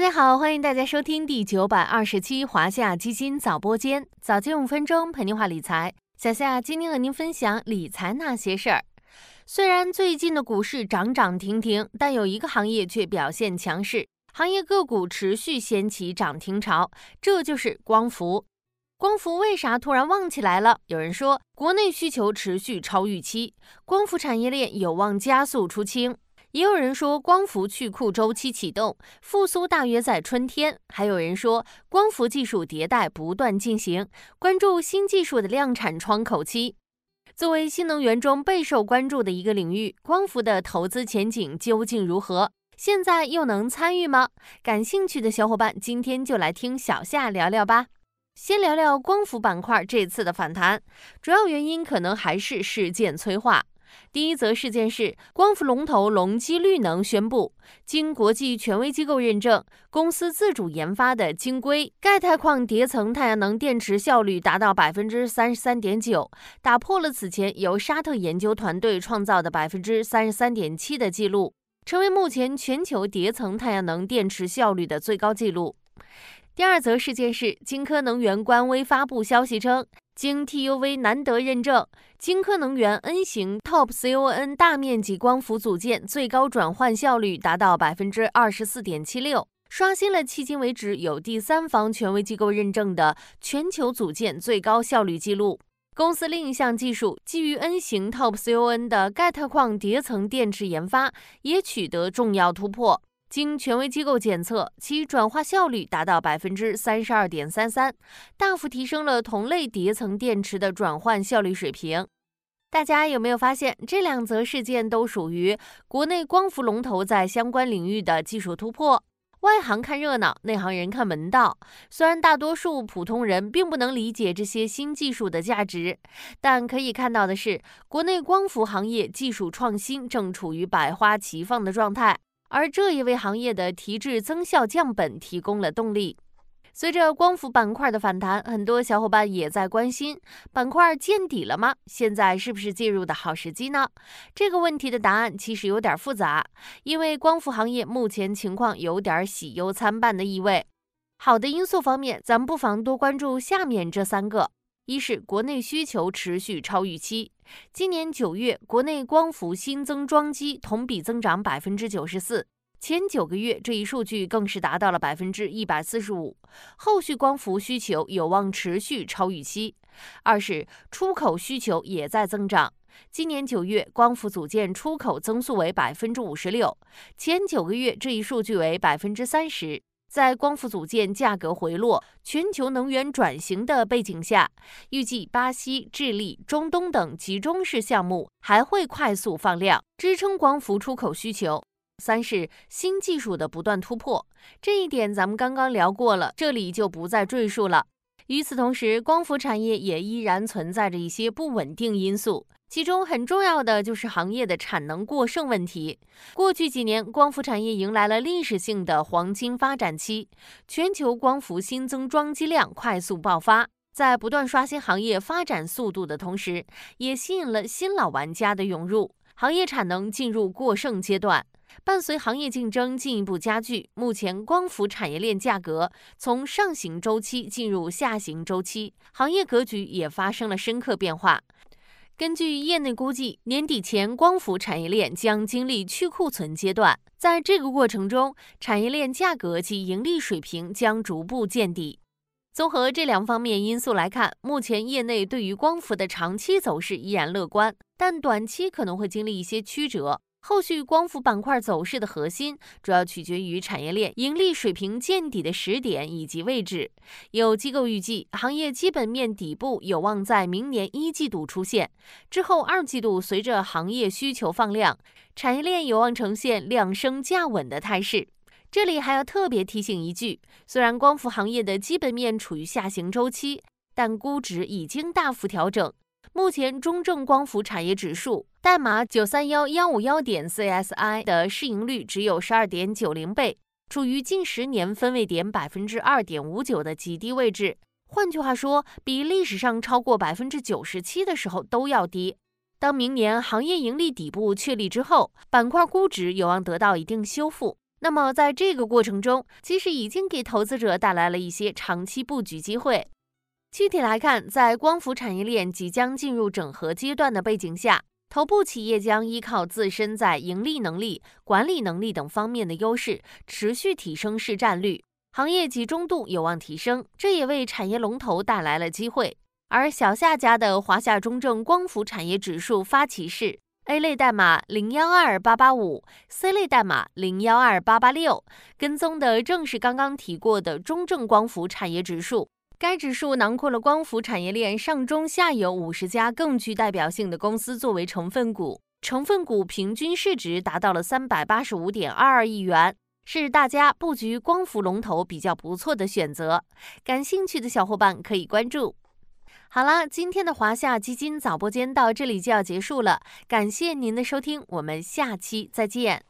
大家好，欢迎大家收听第九百二十期华夏基金早播间，早间五分钟陪您话理财。小夏今天和您分享理财那些事儿。虽然最近的股市涨涨停停，但有一个行业却表现强势，行业个股持续掀起涨停潮，这就是光伏。光伏为啥突然旺起来了？有人说，国内需求持续超预期，光伏产业链有望加速出清。也有人说光伏去库周期启动，复苏大约在春天。还有人说光伏技术迭代不断进行，关注新技术的量产窗口期。作为新能源中备受关注的一个领域，光伏的投资前景究竟如何？现在又能参与吗？感兴趣的小伙伴，今天就来听小夏聊聊吧。先聊聊光伏板块这次的反弹，主要原因可能还是事件催化。第一则事件是，光伏龙头隆基绿能宣布，经国际权威机构认证，公司自主研发的晶硅钙钛矿叠层太阳能电池效率达到百分之三十三点九，打破了此前由沙特研究团队创造的百分之三十三点七的记录，成为目前全球叠层太阳能电池效率的最高纪录。第二则事件是，金科能源官微发布消息称。经 TUV 难得认证，金科能源 N 型 TOPCON 大面积光伏组件最高转换效率达到百分之二十四点七六，刷新了迄今为止有第三方权威机构认证的全球组件最高效率记录。公司另一项技术基于 N 型 TOPCON 的钙钛矿叠层电池研发也取得重要突破。经权威机构检测，其转化效率达到百分之三十二点三三，大幅提升了同类叠层电池的转换效率水平。大家有没有发现，这两则事件都属于国内光伏龙头在相关领域的技术突破？外行看热闹，内行人看门道。虽然大多数普通人并不能理解这些新技术的价值，但可以看到的是，国内光伏行业技术创新正处于百花齐放的状态。而这也为行业的提质增效降本提供了动力。随着光伏板块的反弹，很多小伙伴也在关心板块见底了吗？现在是不是介入的好时机呢？这个问题的答案其实有点复杂，因为光伏行业目前情况有点喜忧参半的意味。好的因素方面，咱们不妨多关注下面这三个：一是国内需求持续超预期。今年九月，国内光伏新增装机同比增长百分之九十四，前九个月这一数据更是达到了百分之一百四十五。后续光伏需求有望持续超预期。二是出口需求也在增长，今年九月光伏组件出口增速为百分之五十六，前九个月这一数据为百分之三十。在光伏组件价格回落、全球能源转型的背景下，预计巴西、智利、中东等集中式项目还会快速放量，支撑光伏出口需求。三是新技术的不断突破，这一点咱们刚刚聊过了，这里就不再赘述了。与此同时，光伏产业也依然存在着一些不稳定因素。其中很重要的就是行业的产能过剩问题。过去几年，光伏产业迎来了历史性的黄金发展期，全球光伏新增装机量快速爆发，在不断刷新行业发展速度的同时，也吸引了新老玩家的涌入，行业产能进入过剩阶段。伴随行业竞争进一步加剧，目前光伏产业链价格从上行周期进入下行周期，行业格局也发生了深刻变化。根据业内估计，年底前光伏产业链将经历去库存阶段，在这个过程中，产业链价格及盈利水平将逐步见底。综合这两方面因素来看，目前业内对于光伏的长期走势依然乐观，但短期可能会经历一些曲折。后续光伏板块走势的核心，主要取决于产业链盈利水平见底的时点以及位置。有机构预计，行业基本面底部有望在明年一季度出现，之后二季度随着行业需求放量，产业链有望呈现量升价稳的态势。这里还要特别提醒一句，虽然光伏行业的基本面处于下行周期，但估值已经大幅调整。目前中证光伏产业指数代码九三幺幺五幺点 CSI 的市盈率只有十二点九零倍，处于近十年分位点百分之二点五九的极低位置。换句话说，比历史上超过百分之九十七的时候都要低。当明年行业盈利底部确立之后，板块估值有望得到一定修复。那么在这个过程中，其实已经给投资者带来了一些长期布局机会。具体来看，在光伏产业链即将进入整合阶段的背景下，头部企业将依靠自身在盈利能力、管理能力等方面的优势，持续提升市占率，行业集中度有望提升。这也为产业龙头带来了机会。而小夏家的华夏中证光伏产业指数发起是 A 类代码零幺二八八五，C 类代码零幺二八八六，跟踪的正是刚刚提过的中证光伏产业指数。该指数囊括了光伏产业链上中下游五十家更具代表性的公司作为成分股，成分股平均市值达到了三百八十五点二二亿元，是大家布局光伏龙头比较不错的选择。感兴趣的小伙伴可以关注。好了，今天的华夏基金早播间到这里就要结束了，感谢您的收听，我们下期再见。